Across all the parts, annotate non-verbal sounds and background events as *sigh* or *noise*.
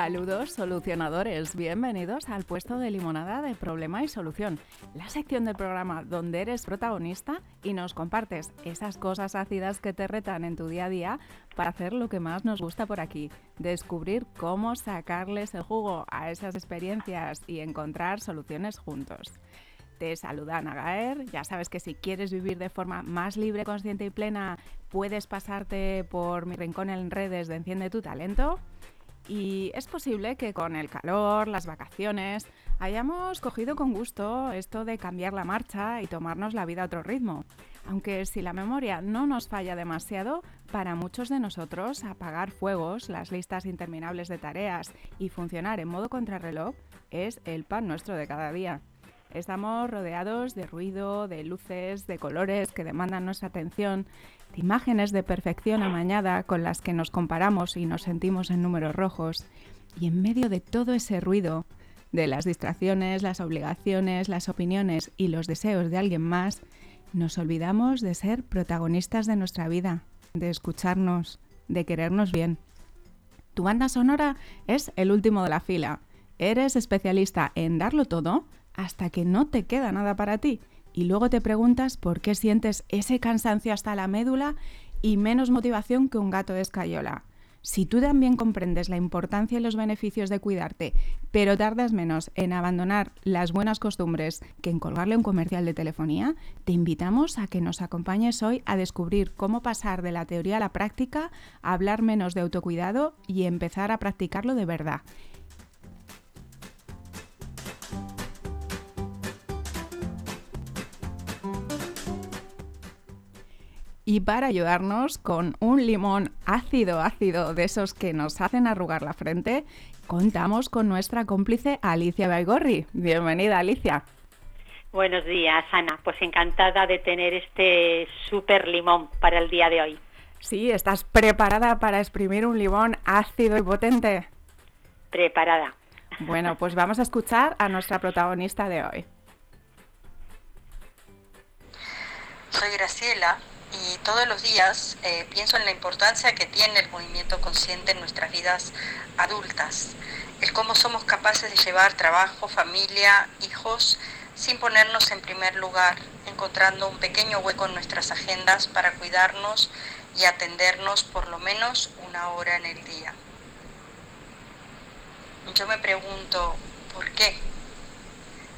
Saludos solucionadores, bienvenidos al puesto de limonada de problema y solución, la sección del programa donde eres protagonista y nos compartes esas cosas ácidas que te retan en tu día a día para hacer lo que más nos gusta por aquí, descubrir cómo sacarles el jugo a esas experiencias y encontrar soluciones juntos. Te saluda Ana Gaer. Ya sabes que si quieres vivir de forma más libre, consciente y plena, puedes pasarte por mi rincón en redes de Enciende tu Talento. Y es posible que con el calor, las vacaciones, hayamos cogido con gusto esto de cambiar la marcha y tomarnos la vida a otro ritmo. Aunque si la memoria no nos falla demasiado, para muchos de nosotros apagar fuegos, las listas interminables de tareas y funcionar en modo contrarreloj es el pan nuestro de cada día. Estamos rodeados de ruido, de luces, de colores que demandan nuestra atención, de imágenes de perfección amañada con las que nos comparamos y nos sentimos en números rojos. Y en medio de todo ese ruido, de las distracciones, las obligaciones, las opiniones y los deseos de alguien más, nos olvidamos de ser protagonistas de nuestra vida, de escucharnos, de querernos bien. Tu banda sonora es el último de la fila. ¿Eres especialista en darlo todo? hasta que no te queda nada para ti. Y luego te preguntas por qué sientes ese cansancio hasta la médula y menos motivación que un gato de escayola. Si tú también comprendes la importancia y los beneficios de cuidarte, pero tardas menos en abandonar las buenas costumbres que en colgarle un comercial de telefonía, te invitamos a que nos acompañes hoy a descubrir cómo pasar de la teoría a la práctica, hablar menos de autocuidado y empezar a practicarlo de verdad. Y para ayudarnos con un limón ácido, ácido, de esos que nos hacen arrugar la frente, contamos con nuestra cómplice Alicia Baigorri. Bienvenida, Alicia. Buenos días, Ana. Pues encantada de tener este súper limón para el día de hoy. Sí, ¿estás preparada para exprimir un limón ácido y potente? Preparada. Bueno, pues vamos a escuchar a nuestra protagonista de hoy. Soy Graciela, y todos los días eh, pienso en la importancia que tiene el movimiento consciente en nuestras vidas adultas, el cómo somos capaces de llevar trabajo, familia, hijos, sin ponernos en primer lugar, encontrando un pequeño hueco en nuestras agendas para cuidarnos y atendernos por lo menos una hora en el día. Yo me pregunto, ¿por qué?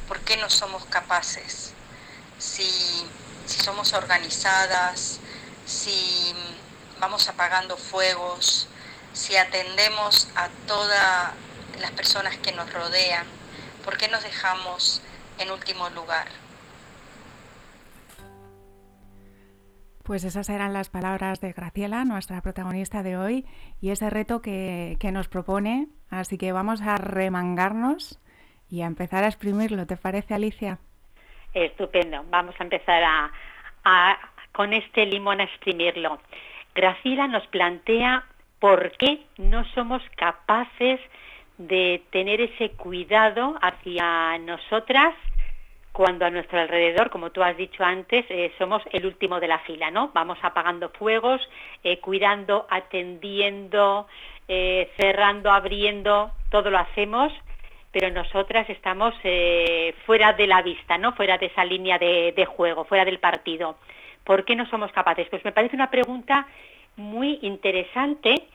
¿Por qué no somos capaces? Si si somos organizadas, si vamos apagando fuegos, si atendemos a todas las personas que nos rodean, ¿por qué nos dejamos en último lugar? Pues esas eran las palabras de Graciela, nuestra protagonista de hoy, y ese reto que, que, nos propone. Así que vamos a remangarnos y a empezar a exprimirlo. ¿Te parece, Alicia? Estupendo. Vamos a empezar a, con este limón a exprimirlo. Graciela nos plantea por qué no somos capaces de tener ese cuidado hacia nosotras cuando a nuestro alrededor, como tú has dicho antes, eh, somos el último de la fila, ¿no? Vamos apagando fuegos, eh, cuidando, atendiendo, eh, cerrando, abriendo, todo lo hacemos, pero nosotras estamos eh, fuera de la vista, ¿no? Fuera de esa línea de, juego, fuera del partido. ¿Por qué no somos capaces? Pues me parece una pregunta muy interesante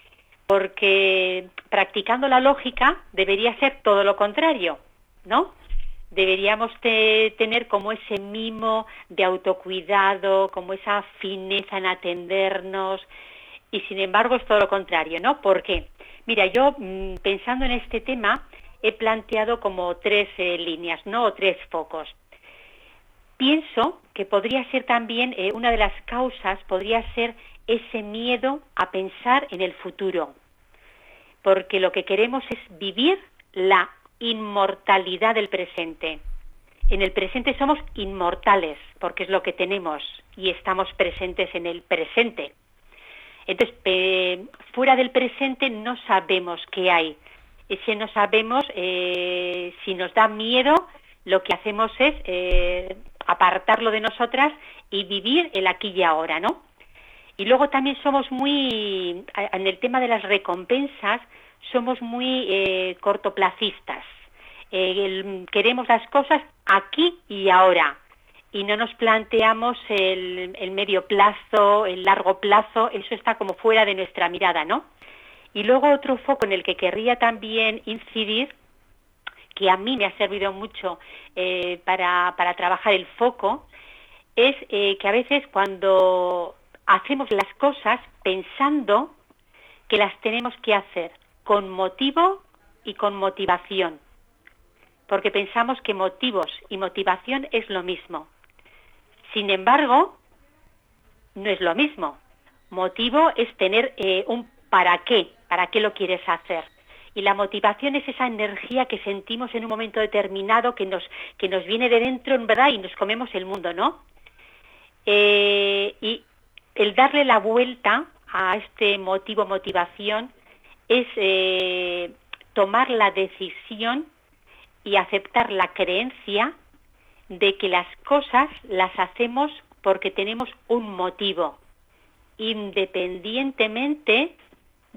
porque practicando la lógica debería ser todo lo contrario, ¿no? Deberíamos te, tener como ese mimo de autocuidado, como esa fineza en atendernos, y sin embargo es todo lo contrario, ¿no? ¿Por qué? Mira, yo mm, pensando en este tema, he planteado como tres eh, líneas, ¿no? Tres focos. Pienso que podría ser también eh, una de las causas, podría ser ese miedo a pensar en el futuro, porque lo que queremos es vivir la inmortalidad del presente. En el presente somos inmortales, porque es lo que tenemos y estamos presentes en el presente. Entonces, fuera del presente no sabemos qué hay, si no sabemos, eh, si nos da miedo, lo que hacemos es eh, apartarlo de nosotras y vivir el aquí y ahora, ¿no? Y luego también somos muy, en el tema de las recompensas, somos muy eh, cortoplacistas. Queremos las cosas aquí y ahora y no nos planteamos el, el, medio plazo, el largo plazo, eso está como fuera de nuestra mirada, ¿no? Y luego otro foco en el que querría también incidir, que a mí me ha servido mucho eh, para, para, trabajar el foco, es eh, que a veces cuando hacemos las cosas pensando que las tenemos que hacer con motivo y con motivación, porque pensamos que motivos y motivación es lo mismo. Sin embargo, no es lo mismo. Motivo es tener eh, un para qué, para qué lo quieres hacer. Y la motivación es esa energía que sentimos en un momento determinado que nos, que nos viene de dentro, en verdad, y nos comemos el mundo, ¿no? Eh, y el darle la vuelta a este motivo, motivación, es eh, tomar la decisión y aceptar la creencia de que las cosas las hacemos porque tenemos un motivo, independientemente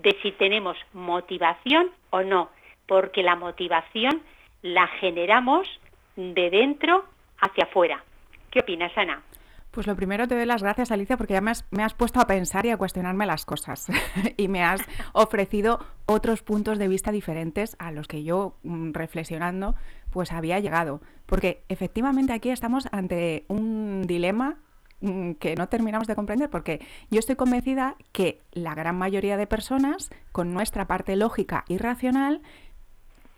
de si tenemos motivación o no, porque la motivación la generamos de dentro hacia afuera. ¿Qué opinas, Ana? Pues lo primero te doy las gracias, Alicia, porque ya me has, me has puesto a pensar y a cuestionarme las cosas *laughs* y me has ofrecido otros puntos de vista diferentes a los que yo, mm, reflexionando, pues había llegado. Porque efectivamente aquí estamos ante un dilema que no terminamos de comprender, porque yo estoy convencida que la gran mayoría de personas, con nuestra parte lógica y racional,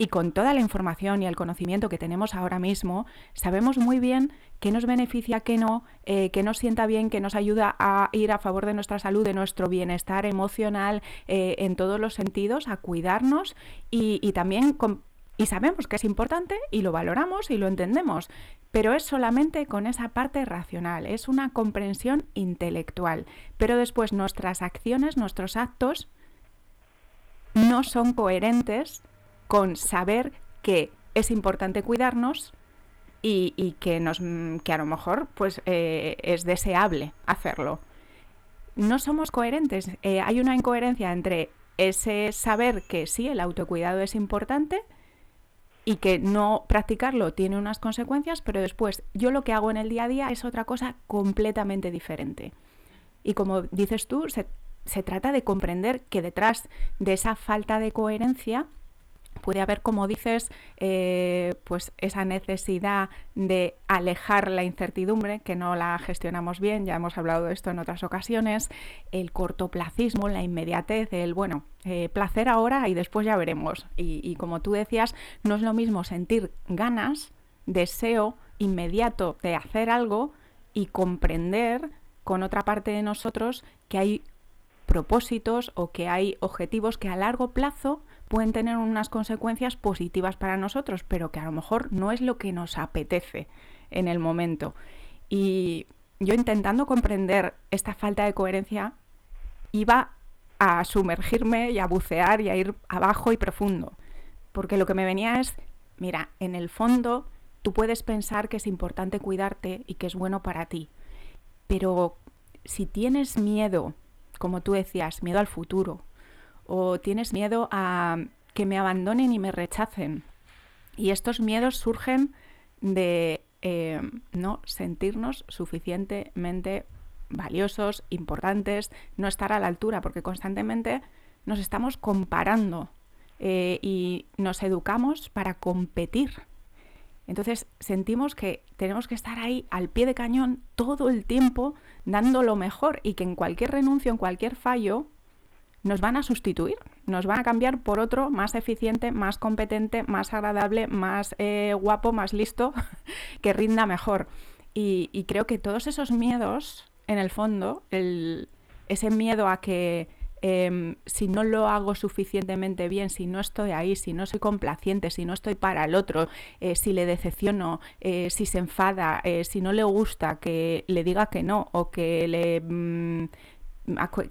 y con toda la información y el conocimiento que tenemos ahora mismo, sabemos muy bien qué nos beneficia, qué no, eh, qué nos sienta bien, qué nos ayuda a ir a favor de nuestra salud, de nuestro bienestar emocional eh, en todos los sentidos, a cuidarnos y, también y sabemos que es importante y lo valoramos y lo entendemos, pero es solamente con esa parte racional, es una comprensión intelectual. Pero después nuestras acciones, nuestros actos no son coherentes con saber que es importante cuidarnos y, que, nos, que a lo mejor pues, eh, es deseable hacerlo. No somos coherentes. Eh, hay una incoherencia entre ese saber que sí, el autocuidado es importante y que no practicarlo tiene unas consecuencias, pero después yo lo que hago en el día a día es otra cosa completamente diferente. Y como dices tú, se, se trata de comprender que detrás de esa falta de coherencia puede haber, como dices, eh, pues esa necesidad de alejar la incertidumbre, que no la gestionamos bien, ya hemos hablado de esto en otras ocasiones, el cortoplacismo, la inmediatez, el bueno, eh, placer ahora y después ya veremos. Y, como tú decías, no es lo mismo sentir ganas, deseo inmediato de hacer algo y comprender con otra parte de nosotros que hay propósitos o que hay objetivos que a largo plazo pueden tener unas consecuencias positivas para nosotros, pero que a lo mejor no es lo que nos apetece en el momento. Y yo intentando comprender esta falta de coherencia, iba a sumergirme y a bucear y a ir abajo y profundo. Porque lo que me venía es, mira, en el fondo tú puedes pensar que es importante cuidarte y que es bueno para ti. Pero si tienes miedo, como tú decías, miedo al futuro, o tienes miedo a que me abandonen y me rechacen. Y estos miedos surgen de eh, no sentirnos suficientemente valiosos, importantes, no estar a la altura, porque constantemente nos estamos comparando eh, y nos educamos para competir. Entonces sentimos que tenemos que estar ahí al pie de cañón todo el tiempo dando lo mejor y que en cualquier renuncio, en cualquier fallo, nos van a sustituir, nos van a cambiar por otro más eficiente, más competente, más agradable, más eh, guapo, más listo, *laughs* que rinda mejor. Y, creo que todos esos miedos, en el fondo, ese miedo a que em, si no lo hago suficientemente bien, si no estoy ahí, si no soy complaciente, si no estoy para el otro, eh, si le decepciono, eh, si se enfada, si no le gusta que le diga que no o que le... Mm,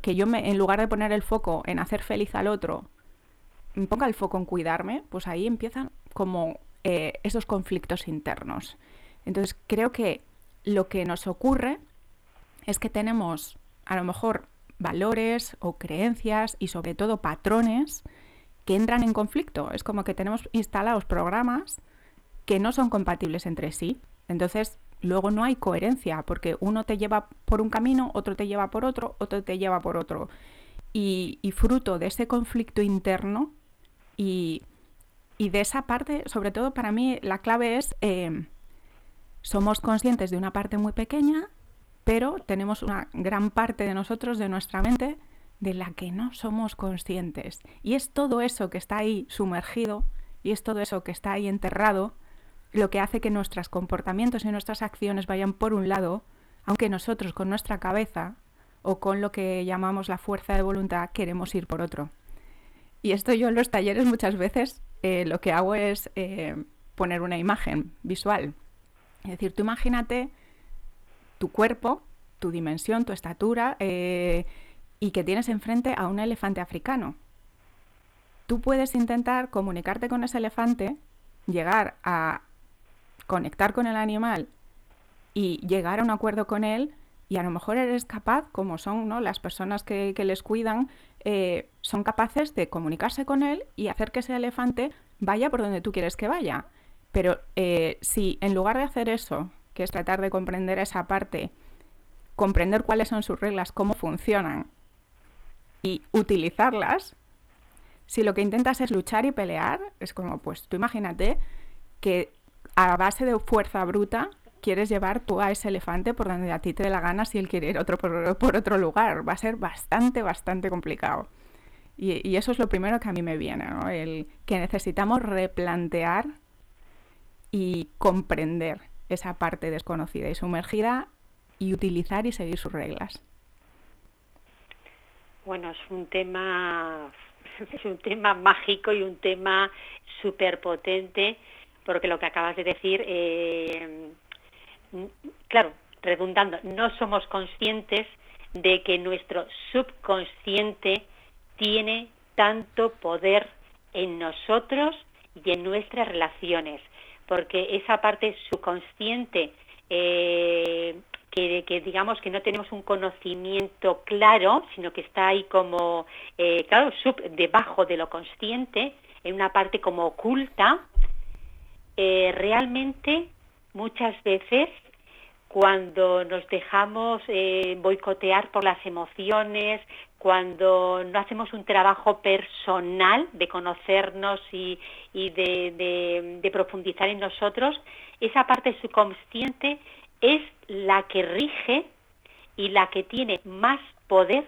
que yo me, en lugar de poner el foco en hacer feliz al otro, ponga el foco en cuidarme, pues ahí empiezan como eh, esos conflictos internos. Entonces creo que lo que nos ocurre es que tenemos a lo mejor valores o creencias y sobre todo patrones que entran en conflicto. Es como que tenemos instalados programas que no son compatibles entre sí. Entonces, luego no hay coherencia, porque uno te lleva por un camino, otro te lleva por otro, otro te lleva por otro. Y, fruto de ese conflicto interno y, de esa parte, sobre todo para mí, la clave es, eh, somos conscientes de una parte muy pequeña, pero tenemos una gran parte de nosotros, de nuestra mente, de la que no somos conscientes. Y es todo eso que está ahí sumergido y es todo eso que está ahí enterrado lo que hace que nuestros comportamientos y nuestras acciones vayan por un lado, aunque nosotros con nuestra cabeza o con lo que llamamos la fuerza de voluntad queremos ir por otro. Y esto yo en los talleres muchas veces eh, lo que hago es eh, poner una imagen visual. Es decir, tú imagínate tu cuerpo, tu dimensión, tu estatura, eh, y que tienes enfrente a un elefante africano. Tú puedes intentar comunicarte con ese elefante, llegar a conectar con el animal y llegar a un acuerdo con él y a lo mejor eres capaz, como son ¿no? las personas que, les cuidan, eh, son capaces de comunicarse con él y hacer que ese elefante vaya por donde tú quieres que vaya. Pero eh, si en lugar de hacer eso, que es tratar de comprender esa parte, comprender cuáles son sus reglas, cómo funcionan y utilizarlas, si lo que intentas es luchar y pelear, es como, pues tú imagínate que a base de fuerza bruta quieres llevar tú a ese elefante por donde a ti te dé la gana si él quiere ir otro por, otro lugar. Va a ser bastante, bastante complicado. Y, eso es lo primero que a mí me viene, ¿no? El que necesitamos replantear y comprender esa parte desconocida y sumergida y utilizar y seguir sus reglas. Bueno, es un tema, *laughs* es un tema mágico y un tema súper potente, porque lo que acabas de decir, eh, claro, redundando, no somos conscientes de que nuestro subconsciente tiene tanto poder en nosotros y en nuestras relaciones, porque esa parte subconsciente eh, que, digamos que no tenemos un conocimiento claro, sino que está ahí como, eh, claro, sub, debajo de lo consciente, en una parte como oculta, eh, realmente muchas veces cuando nos dejamos eh, boicotear por las emociones, cuando no hacemos un trabajo personal de conocernos y, de, profundizar en nosotros, esa parte subconsciente es la que rige y la que tiene más poder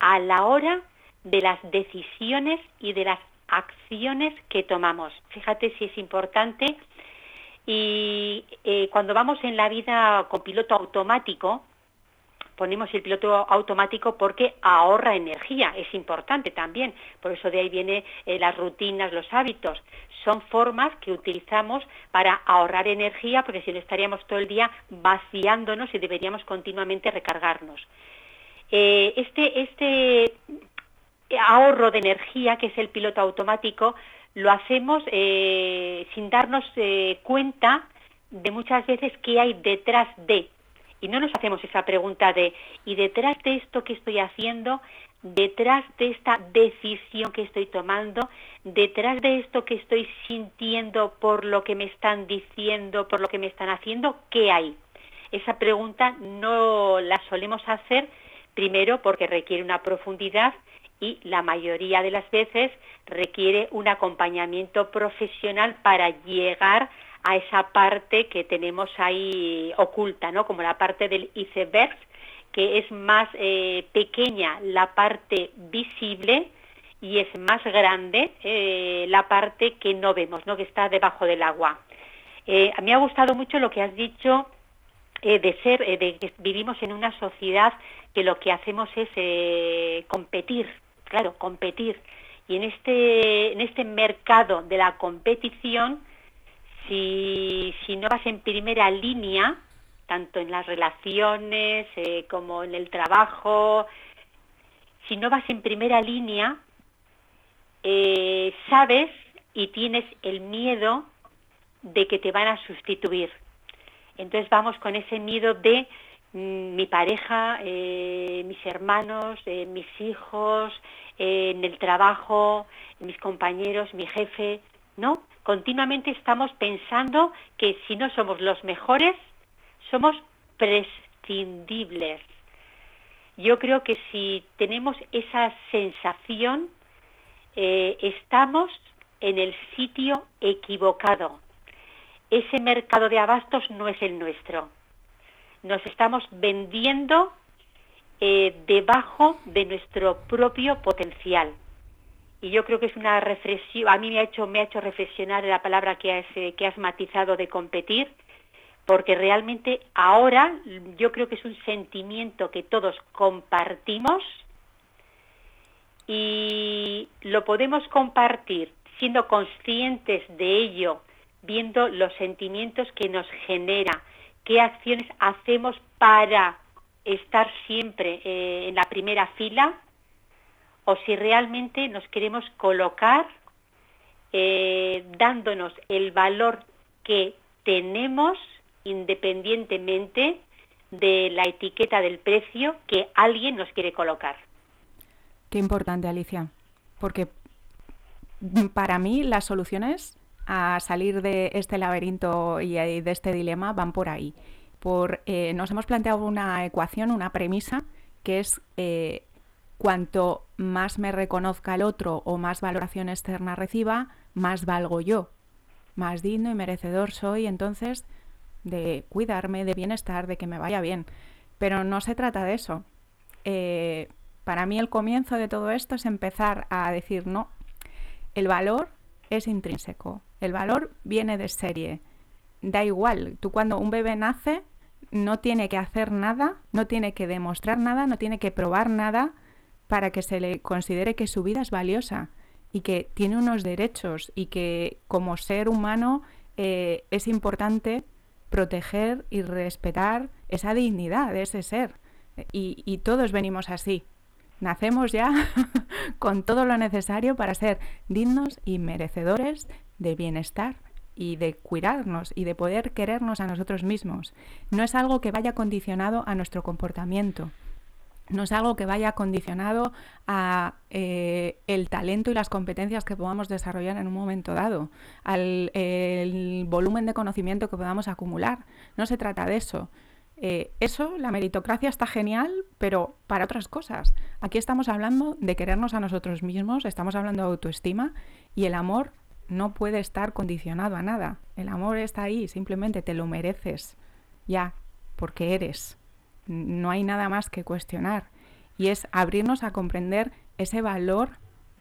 a la hora de las decisiones y de las acciones que tomamos. Fíjate si es importante. Y eh, cuando vamos en la vida con piloto automático, ponemos el piloto automático porque ahorra energía, es importante también, por eso de ahí vienen eh, las rutinas, los hábitos, son formas que utilizamos para ahorrar energía porque si no estaríamos todo el día vaciándonos y deberíamos continuamente recargarnos. Eh, este, este ahorro de energía, que es el piloto automático, lo hacemos eh, sin darnos cuenta de muchas veces qué hay detrás de. Y no nos hacemos esa pregunta de, ¿y detrás de esto que estoy haciendo, detrás de esta decisión que estoy tomando, detrás de esto que estoy sintiendo por lo que me están diciendo, por lo que me están haciendo, qué hay? Esa pregunta no la solemos hacer primero porque requiere una profundidad y la mayoría de las veces requiere un acompañamiento profesional para llegar a esa parte que tenemos ahí oculta, ¿no? Como la parte del iceberg, que es más eh, pequeña la parte visible y es más grande eh, la parte que no vemos, ¿no? Que está debajo del agua. Eh, a mí me ha gustado mucho lo que has dicho de ser, de que vivimos en una sociedad que lo que hacemos es competir, claro, competir. Y en este, en este mercado de la competición, si, si no vas en primera línea, tanto en las relaciones eh, como en el trabajo, si no vas en primera línea, eh, sabes y tienes el miedo de que te van a sustituir. Entonces vamos con ese miedo de mi pareja, eh, mis hermanos, eh, mis hijos, eh, en el trabajo, mis compañeros, mi jefe. No, continuamente estamos pensando que si no somos los mejores, somos prescindibles. Yo creo que si tenemos esa sensación, estamos en el sitio equivocado. Ese mercado de abastos no es el nuestro. Nos estamos vendiendo eh, debajo de nuestro propio potencial. Y yo creo que es una reflexión, a mí me ha hecho, me ha hecho reflexionar la palabra que has, eh, que has matizado de competir, porque realmente ahora yo creo que es un sentimiento que todos compartimos y lo podemos compartir siendo conscientes de ello, viendo los sentimientos que nos genera, qué acciones hacemos para estar siempre eh, en la primera fila o si realmente nos queremos colocar eh, dándonos el valor que tenemos independientemente de la etiqueta del precio que alguien nos quiere colocar. Qué importante, Alicia, porque para mí las soluciones a salir de este laberinto y de este dilema van por ahí. Por, eh, nos hemos planteado una ecuación, una premisa, que es eh, cuanto más me reconozca el otro o más valoración externa reciba, más valgo yo, más digno y merecedor soy entonces de cuidarme, de bienestar, de que me vaya bien. Pero no se trata de eso. Eh, para mí el comienzo de todo esto es empezar a decir, no, el valor es intrínseco, el valor viene de serie. Da igual, tú cuando un bebé nace no tiene que hacer nada, no tiene que demostrar nada, no tiene que probar nada para que se le considere que su vida es valiosa y que tiene unos derechos y que como ser humano eh, es importante proteger y respetar esa dignidad de ese ser. y todos venimos así, Nacemos ya *laughs* con todo lo necesario para ser dignos y merecedores de bienestar y de cuidarnos y de poder querernos a nosotros mismos. No es algo que vaya condicionado a nuestro comportamiento. No es algo que vaya condicionado a eh, el talento y las competencias que podamos desarrollar en un momento dado, al volumen de conocimiento que podamos acumular. No se trata de eso. Eh, eso, la meritocracia está genial, pero para otras cosas. Aquí estamos hablando de querernos a nosotros mismos, estamos hablando de autoestima y el amor no puede estar condicionado a nada. El amor está ahí, simplemente te lo mereces, ya, porque eres. No hay nada más que cuestionar. Y es abrirnos a comprender ese valor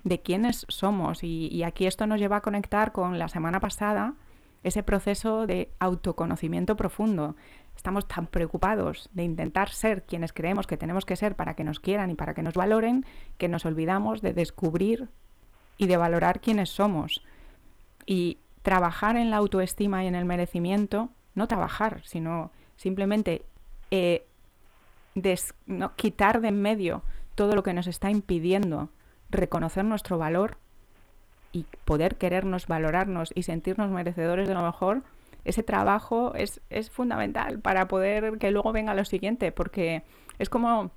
de quiénes somos. Y, y aquí esto nos lleva a conectar con la semana pasada, ese proceso de autoconocimiento profundo, estamos tan preocupados de intentar ser quienes creemos que tenemos que ser para que nos quieran y para que nos valoren, que nos olvidamos de descubrir y de valorar quiénes somos. Y trabajar en la autoestima y en el merecimiento, no trabajar, sino simplemente eh, no, quitar de en medio todo lo que nos está impidiendo reconocer nuestro valor y poder querernos, valorarnos y sentirnos merecedores de lo mejor, ese trabajo es, fundamental para poder que luego venga lo siguiente, porque es como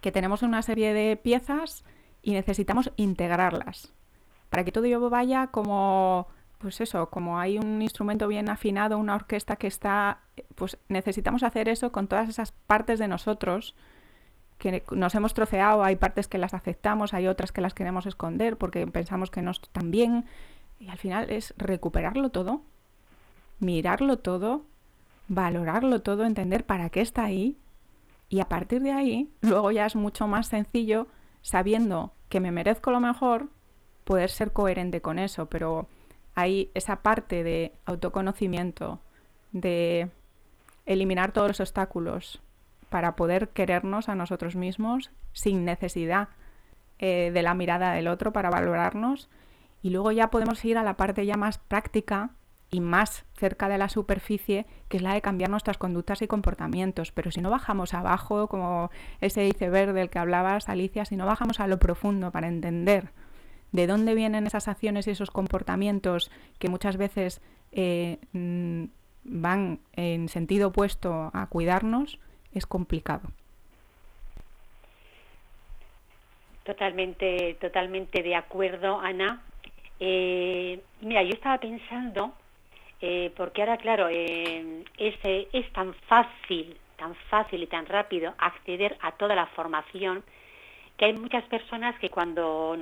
que tenemos una serie de piezas y necesitamos integrarlas para que todo ello vaya como pues eso, como hay un instrumento bien afinado, una orquesta que está, pues necesitamos hacer eso con todas esas partes de nosotros que nos hemos troceado, hay partes que las aceptamos, hay otras que las queremos esconder porque pensamos que no están bien. Y al final es recuperarlo todo mirarlo todo, valorarlo todo, entender para qué está ahí. Y a partir de ahí luego ya es mucho más sencillo sabiendo que me merezco lo mejor, poder ser coherente con eso, pero hay esa parte de autoconocimiento, de eliminar todos los obstáculos para poder querernos a nosotros mismos sin necesidad eh, de la mirada del otro para valorarnos. Y luego ya podemos ir a la parte ya más práctica y más cerca de la superficie, que es la de cambiar nuestras conductas y comportamientos. Pero si no bajamos abajo, como ese iceberg del que hablabas, Alicia, si no bajamos a lo profundo para entender de dónde vienen esas acciones y esos comportamientos que muchas veces eh, mm, van en sentido opuesto a cuidarnos, es complicado. Totalmente, totalmente de acuerdo, Ana. Eh, mira, yo estaba pensando, eh, porque ahora, claro, es, es tan fácil, tan fácil y tan rápido acceder a toda la formación que hay muchas personas que cuando,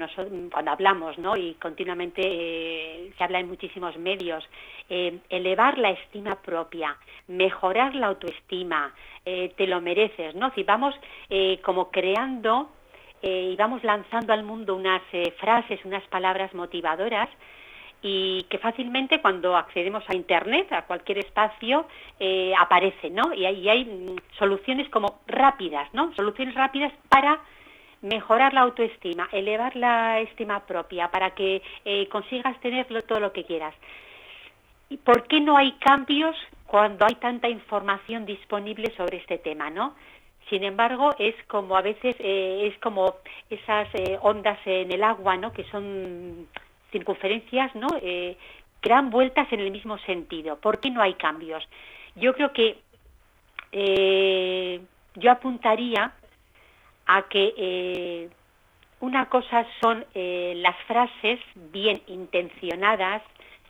cuando hablamos, ¿no? y continuamente eh, se habla en muchísimos medios, eh, elevar la estima propia, mejorar la autoestima, eh, te lo mereces, ¿no? Si vamos como creando y vamos lanzando al mundo unas frases, unas palabras motivadoras, y que fácilmente cuando accedemos a Internet, a cualquier espacio, eh, aparece, ¿no? Y hay, y hay soluciones como rápidas, ¿no? Soluciones rápidas para mejorar la autoestima, elevar la estima propia, para que eh, consigas tener todo lo que quieras. ¿Y por qué no hay cambios cuando hay tanta información disponible sobre este tema, no? Sin embargo, es como a veces eh, es como esas eh, ondas en el agua, ¿no? Que son circunferencias, ¿no? Que dan vueltas en el mismo sentido. ¿Por qué no hay cambios? Yo creo que yo apuntaría a que eh, una cosa son eh, las frases bien intencionadas,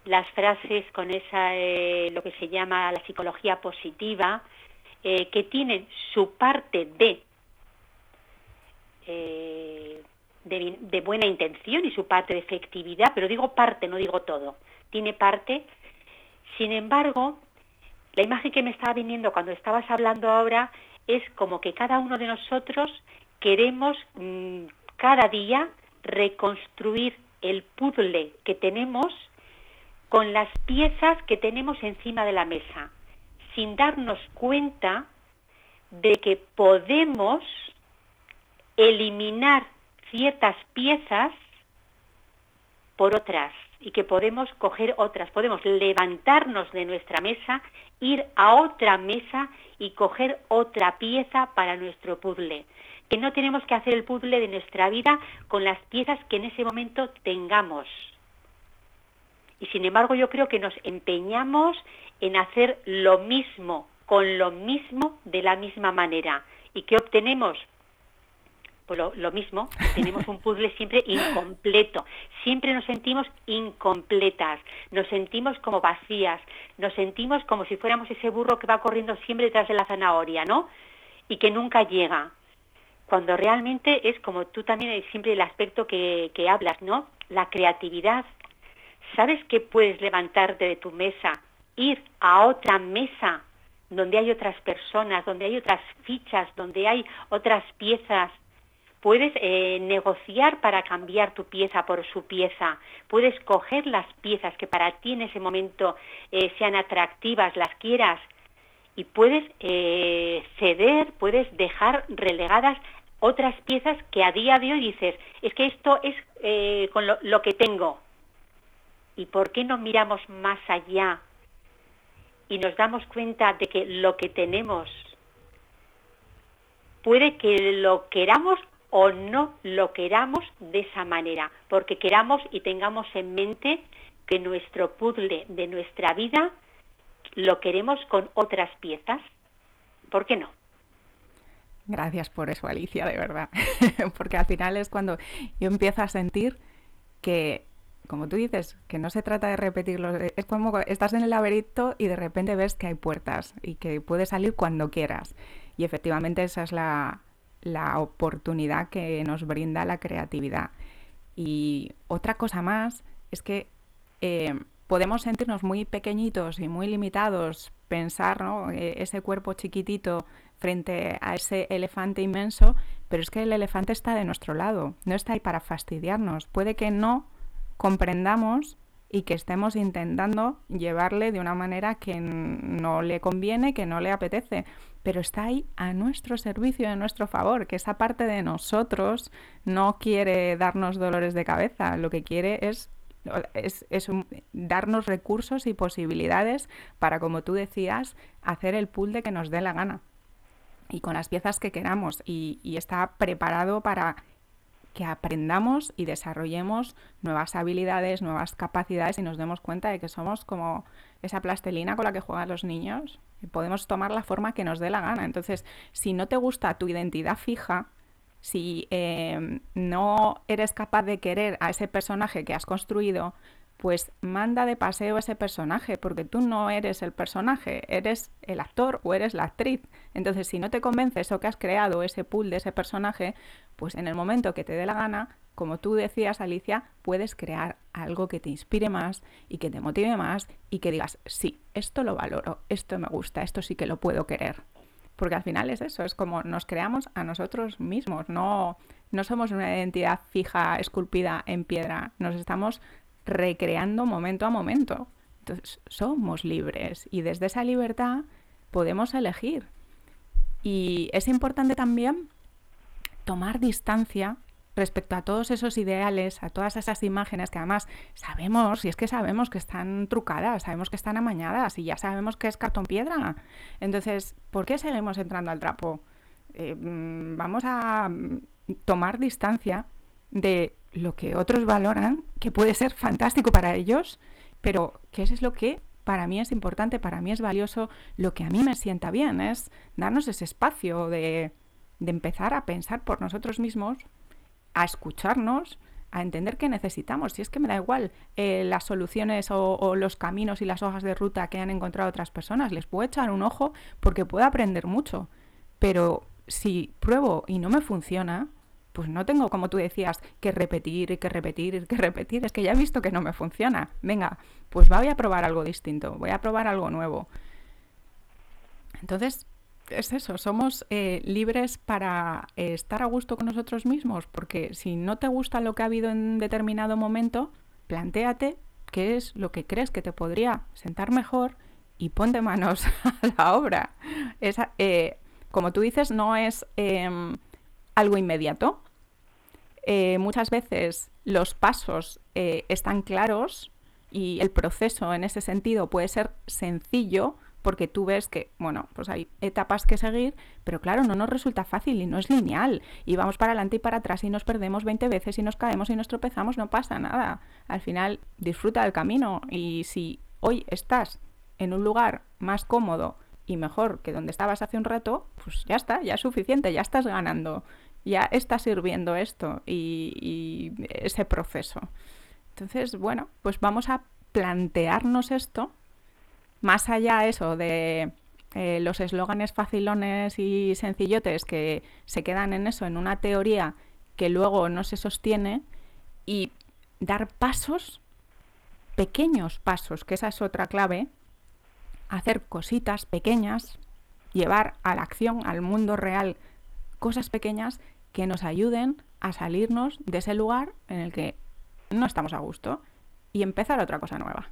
las frases con esa eh, lo que se llama la psicología positiva, que tienen su parte de, de, de buena intención y su parte de efectividad, pero digo parte, no digo todo, tiene parte. Sin embargo, la imagen que me estaba viniendo cuando estabas hablando ahora es como que cada uno de nosotros queremos mm, cada día reconstruir el puzzle que tenemos con las piezas que tenemos encima de la mesa, sin darnos cuenta de que podemos eliminar ciertas piezas por otras y que podemos coger otras, podemos levantarnos de nuestra mesa, ir a otra mesa y coger otra pieza para nuestro puzzle que no tenemos que hacer el puzzle de nuestra vida con las piezas que en ese momento tengamos. Y sin embargo yo creo que nos empeñamos en hacer lo mismo, con lo mismo, de la misma manera. ¿Y qué obtenemos? Pues lo, lo mismo, tenemos un puzzle siempre incompleto, siempre nos sentimos incompletas, nos sentimos como vacías, nos sentimos como si fuéramos ese burro que va corriendo siempre detrás de la zanahoria, ¿no? Y que nunca llega cuando realmente es como tú también siempre el aspecto que, que hablas, ¿no? La creatividad. ¿Sabes que puedes levantarte de tu mesa, ir a otra mesa donde hay otras personas, donde hay otras fichas, donde hay otras piezas? Puedes eh, negociar para cambiar tu pieza por su pieza. Puedes coger las piezas que para ti en ese momento eh, sean atractivas, las quieras, y puedes eh, ceder, puedes dejar relegadas otras piezas que a día de hoy dices, es que esto es eh, con lo, que tengo. ¿Y por qué no miramos más allá y nos damos cuenta de que lo que tenemos puede que lo queramos o no lo queramos de esa manera, porque queramos y tengamos en mente que nuestro puzzle de nuestra vida lo queremos con otras piezas. ¿Por qué no? Gracias por eso, Alicia, de verdad. *laughs* Porque al final es cuando yo empiezo a sentir que, como tú dices, que no se trata de repetirlo. Es como estás en el laberinto y de repente ves que hay puertas y que puedes salir cuando quieras. Y efectivamente esa es la, oportunidad que nos brinda la creatividad. Y otra cosa más es que eh, podemos sentirnos muy pequeñitos y muy limitados, pensar, ¿no? E, ese cuerpo chiquitito frente a ese elefante inmenso, pero es que el elefante está de nuestro lado, no está ahí para fastidiarnos. Puede que no comprendamos y que estemos intentando llevarle de una manera que no le conviene, que no le apetece, pero está ahí a nuestro servicio, a nuestro favor, que esa parte de nosotros no quiere darnos dolores de cabeza, lo que quiere es es, darnos recursos y posibilidades para, como tú decías, hacer el pool de que nos dé la gana y con las piezas que queramos y, está preparado para que aprendamos y desarrollemos nuevas habilidades, nuevas capacidades y nos demos cuenta de que somos como esa plastelina con la que juegan los niños y podemos tomar la forma que nos dé la gana. Entonces, si no te gusta tu identidad fija, si eh, no eres capaz de querer a ese personaje que has construido, pues manda de paseo ese personaje, porque tú no eres el personaje, eres el actor o eres la actriz. Entonces, si no te convence eso que has creado, ese pool de ese personaje, pues en el momento que te dé la gana, como tú decías, Alicia, puedes crear algo que te inspire más y que te motive más y que digas, sí, esto lo valoro, esto me gusta, esto sí que lo puedo querer. Porque al final es eso, es como nos creamos a nosotros mismos, no, no somos una identidad fija, esculpida en piedra, nos estamos recreando momento a momento. Entonces, somos libres y desde esa libertad podemos elegir. Y es importante también tomar distancia respecto a todos esos ideales, a todas esas imágenes que además sabemos, y es que sabemos que están trucadas, sabemos que están amañadas y ya sabemos que es cartón piedra. Entonces, ¿por qué seguimos entrando al trapo? Eh, mm, vamos a mm, tomar distancia de lo que otros valoran, que puede ser fantástico para ellos, pero que eso es lo que para mí es importante, para mí es valioso, lo que a mí me sienta bien, es darnos ese espacio de, de empezar a pensar por nosotros mismos, a escucharnos, a entender qué necesitamos. Si es que me da igual eh, las soluciones o, o, los caminos y las hojas de ruta que han encontrado otras personas, les puedo echar un ojo porque puedo aprender mucho. Pero si pruebo y no me funciona, pues no tengo, como tú decías, que repetir y que repetir y que repetir. Es que ya he visto que no me funciona. Venga, pues voy a probar algo distinto, voy a probar algo nuevo. Entonces, es eso, somos eh, libres para eh, estar a gusto con nosotros mismos, porque si no te gusta lo que ha habido en determinado momento, plantéate qué es lo que crees que te podría sentar mejor y ponte manos *laughs* a la obra. Esa, eh, como tú dices, no es em, algo inmediato. Eh, muchas veces los pasos eh, están claros y el proceso en ese sentido puede ser sencillo porque tú ves que, bueno, pues hay etapas que seguir, pero claro, no nos resulta fácil y no es lineal. Y vamos para adelante y para atrás y nos perdemos 20 veces y nos caemos y nos tropezamos, no pasa nada. Al final disfruta del camino y si hoy estás en un lugar más cómodo y mejor que donde estabas hace un rato, pues ya está, ya es suficiente, ya estás ganando ya está sirviendo esto y, ese proceso. Entonces, bueno, pues vamos a plantearnos esto, más allá eso de eh, los eslóganes facilones y sencillotes que se quedan en eso, en una teoría que luego no se sostiene, y dar pasos, pequeños pasos, que esa es otra clave, hacer cositas pequeñas, llevar a la acción, al mundo real, cosas pequeñas que nos ayuden a salirnos de ese lugar en el que no estamos a gusto y empezar otra cosa nueva.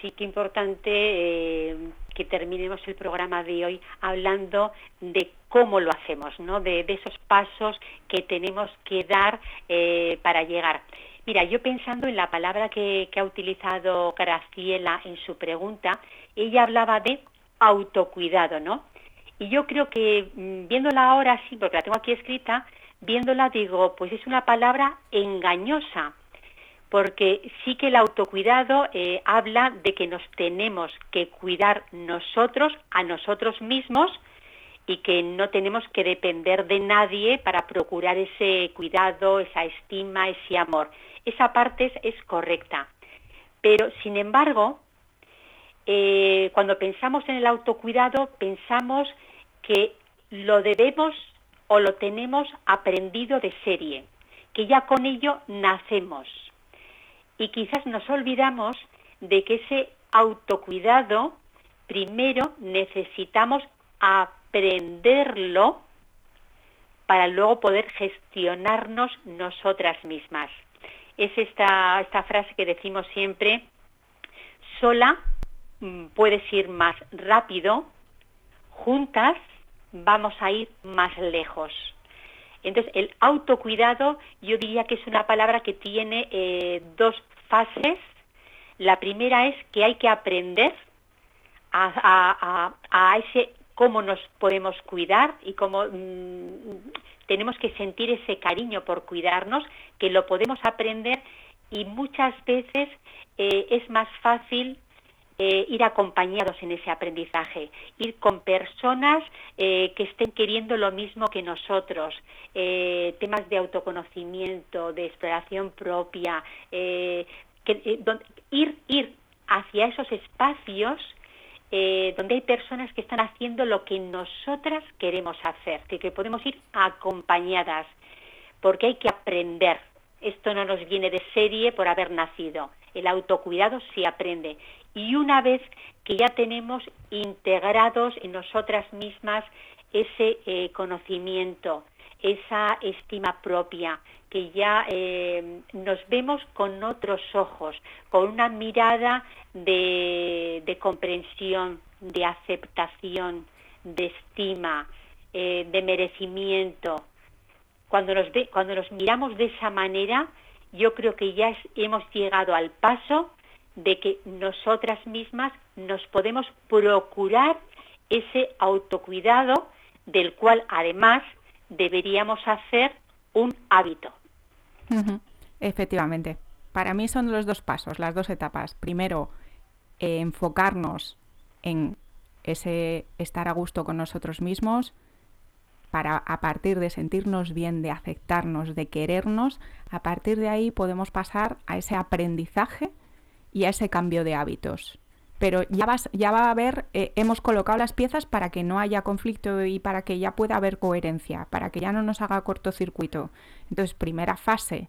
Sí, que importante eh, que terminemos el programa de hoy hablando de cómo lo hacemos, ¿no? de, esos pasos que tenemos que dar eh, para llegar. Mira, yo pensando en la palabra que, que ha utilizado Graciela en su pregunta, ella hablaba de autocuidado, ¿no? Y yo creo que mm, viéndola ahora sí, porque la tengo aquí escrita, viéndola digo, pues es una palabra engañosa, porque sí que el autocuidado eh, habla de que nos tenemos que cuidar nosotros, a nosotros mismos, y que no tenemos que depender de nadie para procurar ese cuidado, esa estima, ese amor. Esa parte es, correcta. Pero, sin embargo, eh, cuando pensamos en el autocuidado, pensamos que lo debemos o lo tenemos aprendido de serie, que ya con ello nacemos. Y quizás nos olvidamos de que ese autocuidado primero necesitamos aprenderlo para luego poder gestionarnos nosotras mismas. Es esta, esta frase que decimos siempre, sola mm, puedes ir más rápido, juntas vamos a ir más lejos. Entonces, el autocuidado yo diría que es una palabra que tiene eh, dos fases. La primera es que hay que aprender a, ese cómo nos podemos cuidar y cómo mm, tenemos que sentir ese cariño por cuidarnos, que lo podemos aprender y muchas veces eh, es más fácil eh, ir acompañados en ese aprendizaje, ir con personas eh, que estén queriendo lo mismo que nosotros, temas de autoconocimiento, de exploración propia, ir, ir hacia esos espacios eh, donde hay personas que están haciendo lo que nosotras queremos hacer, que, podemos ir acompañadas, porque hay que aprender. Esto no nos viene de serie por haber nacido. El autocuidado se aprende. Y una vez que ya tenemos integrados en nosotras mismas ese eh, conocimiento, esa estima propia, que ya eh, nos vemos con otros ojos, con una mirada de, comprensión, de aceptación, de estima, eh, de merecimiento. Cuando nos, cuando nos miramos de esa manera, yo creo que ya hemos llegado al paso de que nosotras mismas nos podemos procurar ese autocuidado del cual además deberíamos hacer un hábito. Efectivamente. Para mí son los dos pasos, las dos etapas. Primero, eh, enfocarnos en ese estar a gusto con nosotros mismos para a partir de sentirnos bien, de aceptarnos, de querernos, a partir de ahí podemos pasar a ese aprendizaje y a ese cambio de hábitos. Pero ya, vas, ya va a haber, eh, hemos colocado las piezas para que no haya conflicto y para que ya pueda haber coherencia, para que ya no nos haga cortocircuito. Entonces, primera fase,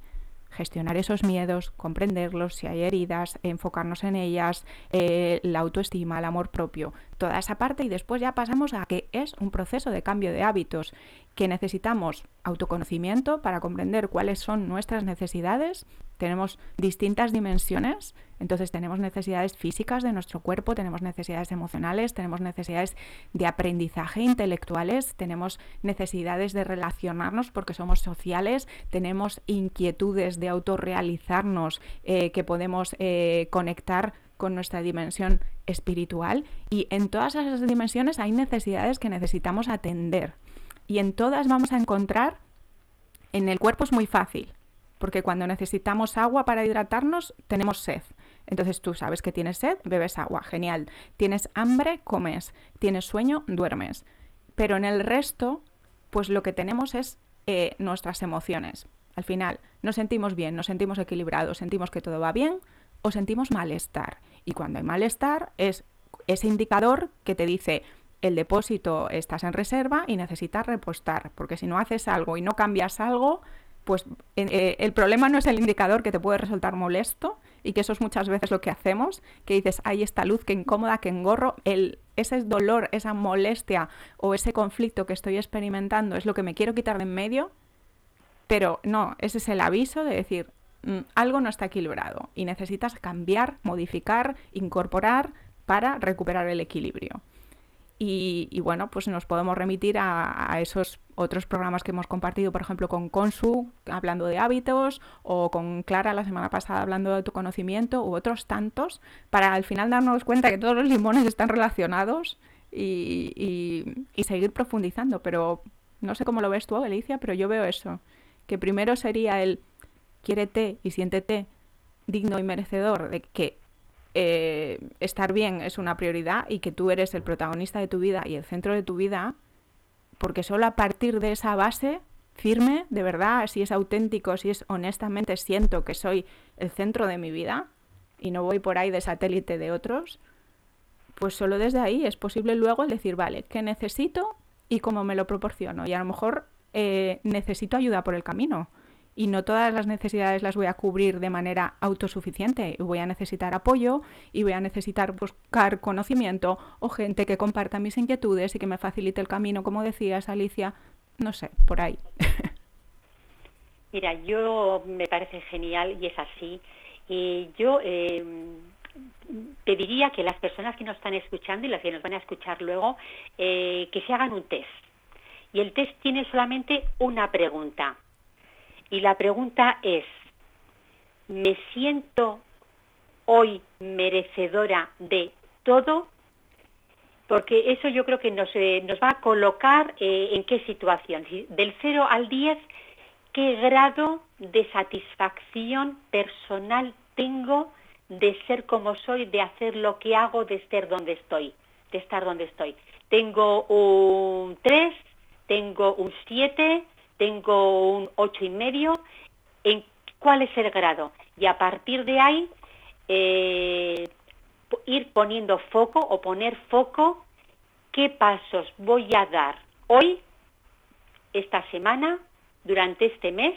gestionar esos miedos, comprenderlos, si hay heridas, enfocarnos en ellas, eh, la autoestima, el amor propio, toda esa parte y después ya pasamos a que es un proceso de cambio de hábitos, que necesitamos autoconocimiento para comprender cuáles son nuestras necesidades, tenemos distintas dimensiones, entonces tenemos necesidades físicas de nuestro cuerpo, tenemos necesidades emocionales, tenemos necesidades de aprendizaje intelectuales, tenemos necesidades de relacionarnos porque somos sociales, tenemos inquietudes de autorrealizarnos eh, que podemos eh, conectar con nuestra dimensión espiritual y en todas esas dimensiones hay necesidades que necesitamos atender y en todas vamos a encontrar en el cuerpo es muy fácil porque cuando necesitamos agua para hidratarnos, tenemos sed. Entonces tú sabes que tienes sed, bebes agua, genial. Tienes hambre, comes. Tienes sueño, duermes. Pero en el resto, pues lo que tenemos es eh, nuestras emociones. Al final, nos sentimos bien, nos sentimos equilibrados, sentimos que todo va bien o sentimos malestar. Y cuando hay malestar es ese indicador que te dice el depósito estás en reserva y necesitas repostar, porque si no haces algo y no cambias algo, pues eh, el problema no es el indicador que te puede resultar molesto y que eso es muchas veces lo que hacemos, que dices, hay esta luz que incómoda, que engorro, el, ese dolor, esa molestia o ese conflicto que estoy experimentando es lo que me quiero quitar de en medio, pero no, ese es el aviso de decir, algo no está equilibrado y necesitas cambiar, modificar, incorporar para recuperar el equilibrio. Y, bueno, pues nos podemos remitir a, esos otros programas que hemos compartido, por ejemplo, con Consu, hablando de hábitos, o con Clara la semana pasada hablando de tu conocimiento, u otros tantos, para al final darnos cuenta que todos los limones están relacionados y, y seguir profundizando. Pero no sé cómo lo ves tú, Alicia, pero yo veo eso, que primero sería el quiérete y siéntete digno y merecedor de que eh, estar bien es una prioridad y que tú eres el protagonista de tu vida y el centro de tu vida, porque solo a partir de esa base firme, de verdad, si es auténtico, si es honestamente siento que soy el centro de mi vida y no voy por ahí de satélite de otros, pues solo desde ahí es posible luego decir, vale, ¿qué necesito y cómo me lo proporciono? Y a lo mejor eh, necesito ayuda por el camino y no todas las necesidades las voy a cubrir de manera autosuficiente. Voy a necesitar apoyo y voy a necesitar buscar conocimiento o gente que comparta mis inquietudes y que me facilite el camino, como decías, Alicia. No sé, por ahí. *laughs* Mira, yo me parece genial y es así. Y yo eh, pediría que las personas que nos están escuchando y las que nos van a escuchar luego, eh, que se hagan un test. Y el test tiene solamente una pregunta y la pregunta es, ¿me siento hoy merecedora de todo? porque eso yo creo que nos, eh, va a colocar eh, en qué situación. Del 0 al 10, ¿qué grado de satisfacción personal tengo de ser como soy, de hacer lo que hago, de estar donde estoy, de estar donde estoy? Tengo un 3, tengo un 7, tengo un 8 y medio. ¿En cuál es el grado? Y a partir de ahí, eh, ir poniendo foco o poner foco qué pasos voy a dar hoy, esta semana, durante este mes,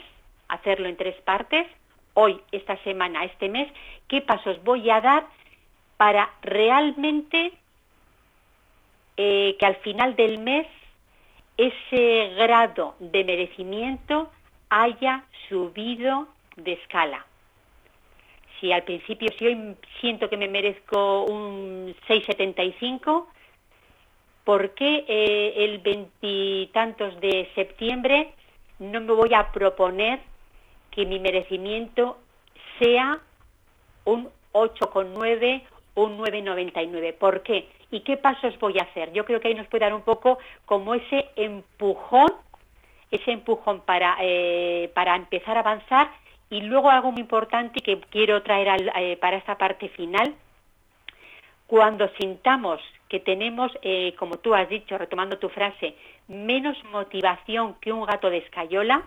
hacerlo en tres partes, hoy, esta semana, este mes, qué pasos voy a dar para realmente eh, que al final del mes ese grado de merecimiento haya subido de escala si al principio, si hoy siento que me merezco un 6,75, ¿por qué eh, el veintitantos de septiembre no me voy a proponer que mi merecimiento sea un 8,9 o un 9,99? ¿Por qué? ¿Y qué pasos voy a hacer? Yo creo que ahí nos puede dar un poco como ese empujón, ese empujón para, eh, para empezar a avanzar y luego algo muy importante que quiero traer eh, para esta parte final, cuando sintamos que tenemos, eh, como tú has dicho, retomando tu frase, menos motivación que un gato de escayola,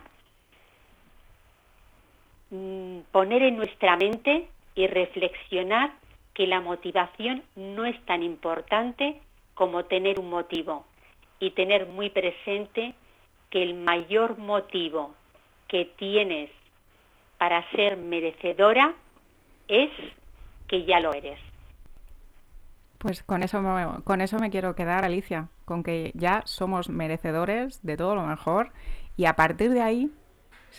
mm, poner en nuestra mente y reflexionar que la motivación no es tan importante como tener un motivo y tener muy presente que el mayor motivo que tienes para ser merecedora es que ya lo eres. Pues con eso, me, con eso me quiero quedar, Alicia, con que ya somos merecedores de todo lo mejor y a partir de ahí,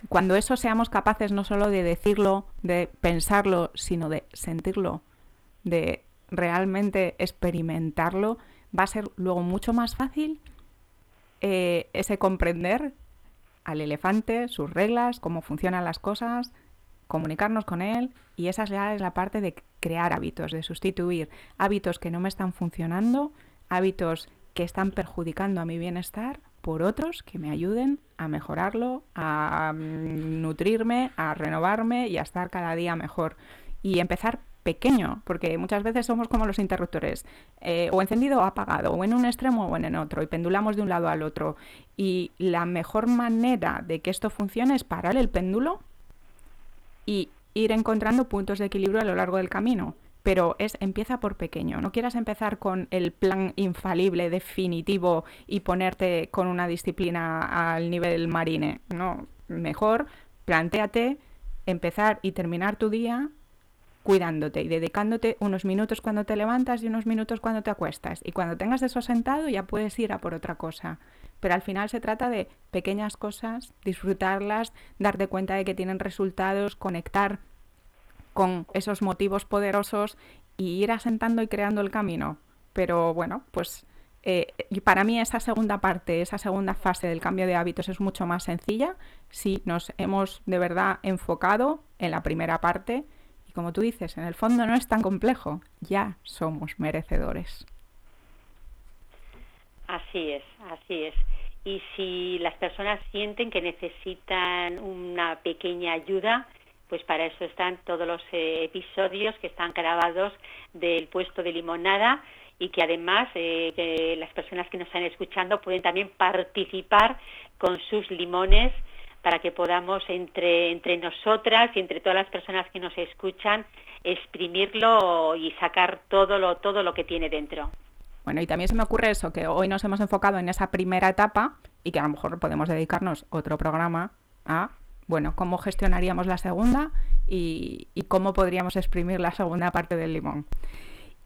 cuando eso seamos capaces no solo de decirlo, de pensarlo, sino de sentirlo, de realmente experimentarlo, va a ser luego mucho más fácil eh, ese comprender al elefante, sus reglas, cómo funcionan las cosas, comunicarnos con él y esa ya es la parte de crear hábitos, de sustituir hábitos que no me están funcionando, hábitos que están perjudicando a mi bienestar por otros que me ayuden a mejorarlo, a mm, nutrirme, a renovarme y a estar cada día mejor. Y empezar pequeño, porque muchas veces somos como los interruptores, eh, o encendido o apagado, o en un extremo o en el otro, y pendulamos de un lado al otro. Y la mejor manera de que esto funcione es parar el péndulo y ir encontrando puntos de equilibrio a lo largo del camino. Pero es empieza por pequeño. No quieras empezar con el plan infalible, definitivo y ponerte con una disciplina al nivel marine. No, mejor plantéate empezar y terminar tu día cuidándote y dedicándote unos minutos cuando te levantas y unos minutos cuando te acuestas. Y cuando tengas eso sentado ya puedes ir a por otra cosa. Pero al final se trata de pequeñas cosas, disfrutarlas, darte cuenta de que tienen resultados, conectar con esos motivos poderosos y ir asentando y creando el camino. Pero bueno, pues eh, para mí esa segunda parte, esa segunda fase del cambio de hábitos es mucho más sencilla si nos hemos de verdad enfocado en la primera parte y como tú dices, en el fondo no es tan complejo, ya somos merecedores. Así es, así es. Y si las personas sienten que necesitan una pequeña ayuda, pues para eso están todos los eh, episodios que están grabados del puesto de limonada y que además eh, las personas que nos están escuchando pueden también participar con sus limones para que podamos entre, entre nosotras y entre todas las personas que nos escuchan exprimirlo y sacar todo lo, todo lo que tiene dentro. Bueno, y también se me ocurre eso, que hoy nos hemos enfocado en esa primera etapa y que a lo mejor podemos dedicarnos otro programa a, bueno, cómo gestionaríamos la segunda y, y cómo podríamos exprimir la segunda parte del limón.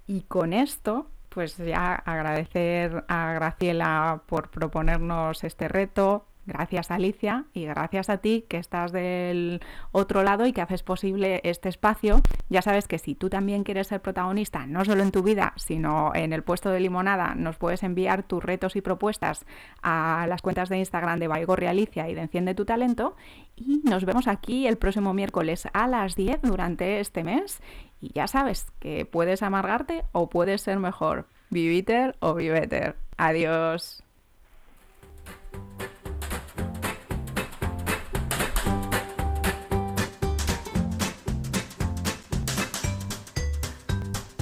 Y con esto, pues ya agradecer a Graciela por proponernos este reto, Gracias Alicia y gracias a ti que estás del otro lado y que haces posible este espacio. Ya sabes que si tú también quieres ser protagonista, no solo en tu vida, sino en el puesto de limonada, nos puedes enviar tus retos y propuestas a las cuentas de Instagram de Baigorri Alicia y de Enciende tu Talento. Y nos vemos aquí el próximo miércoles a las 10 durante este mes. Y ya sabes que puedes amargarte o puedes ser mejor. Viviter o Viveter. Adiós.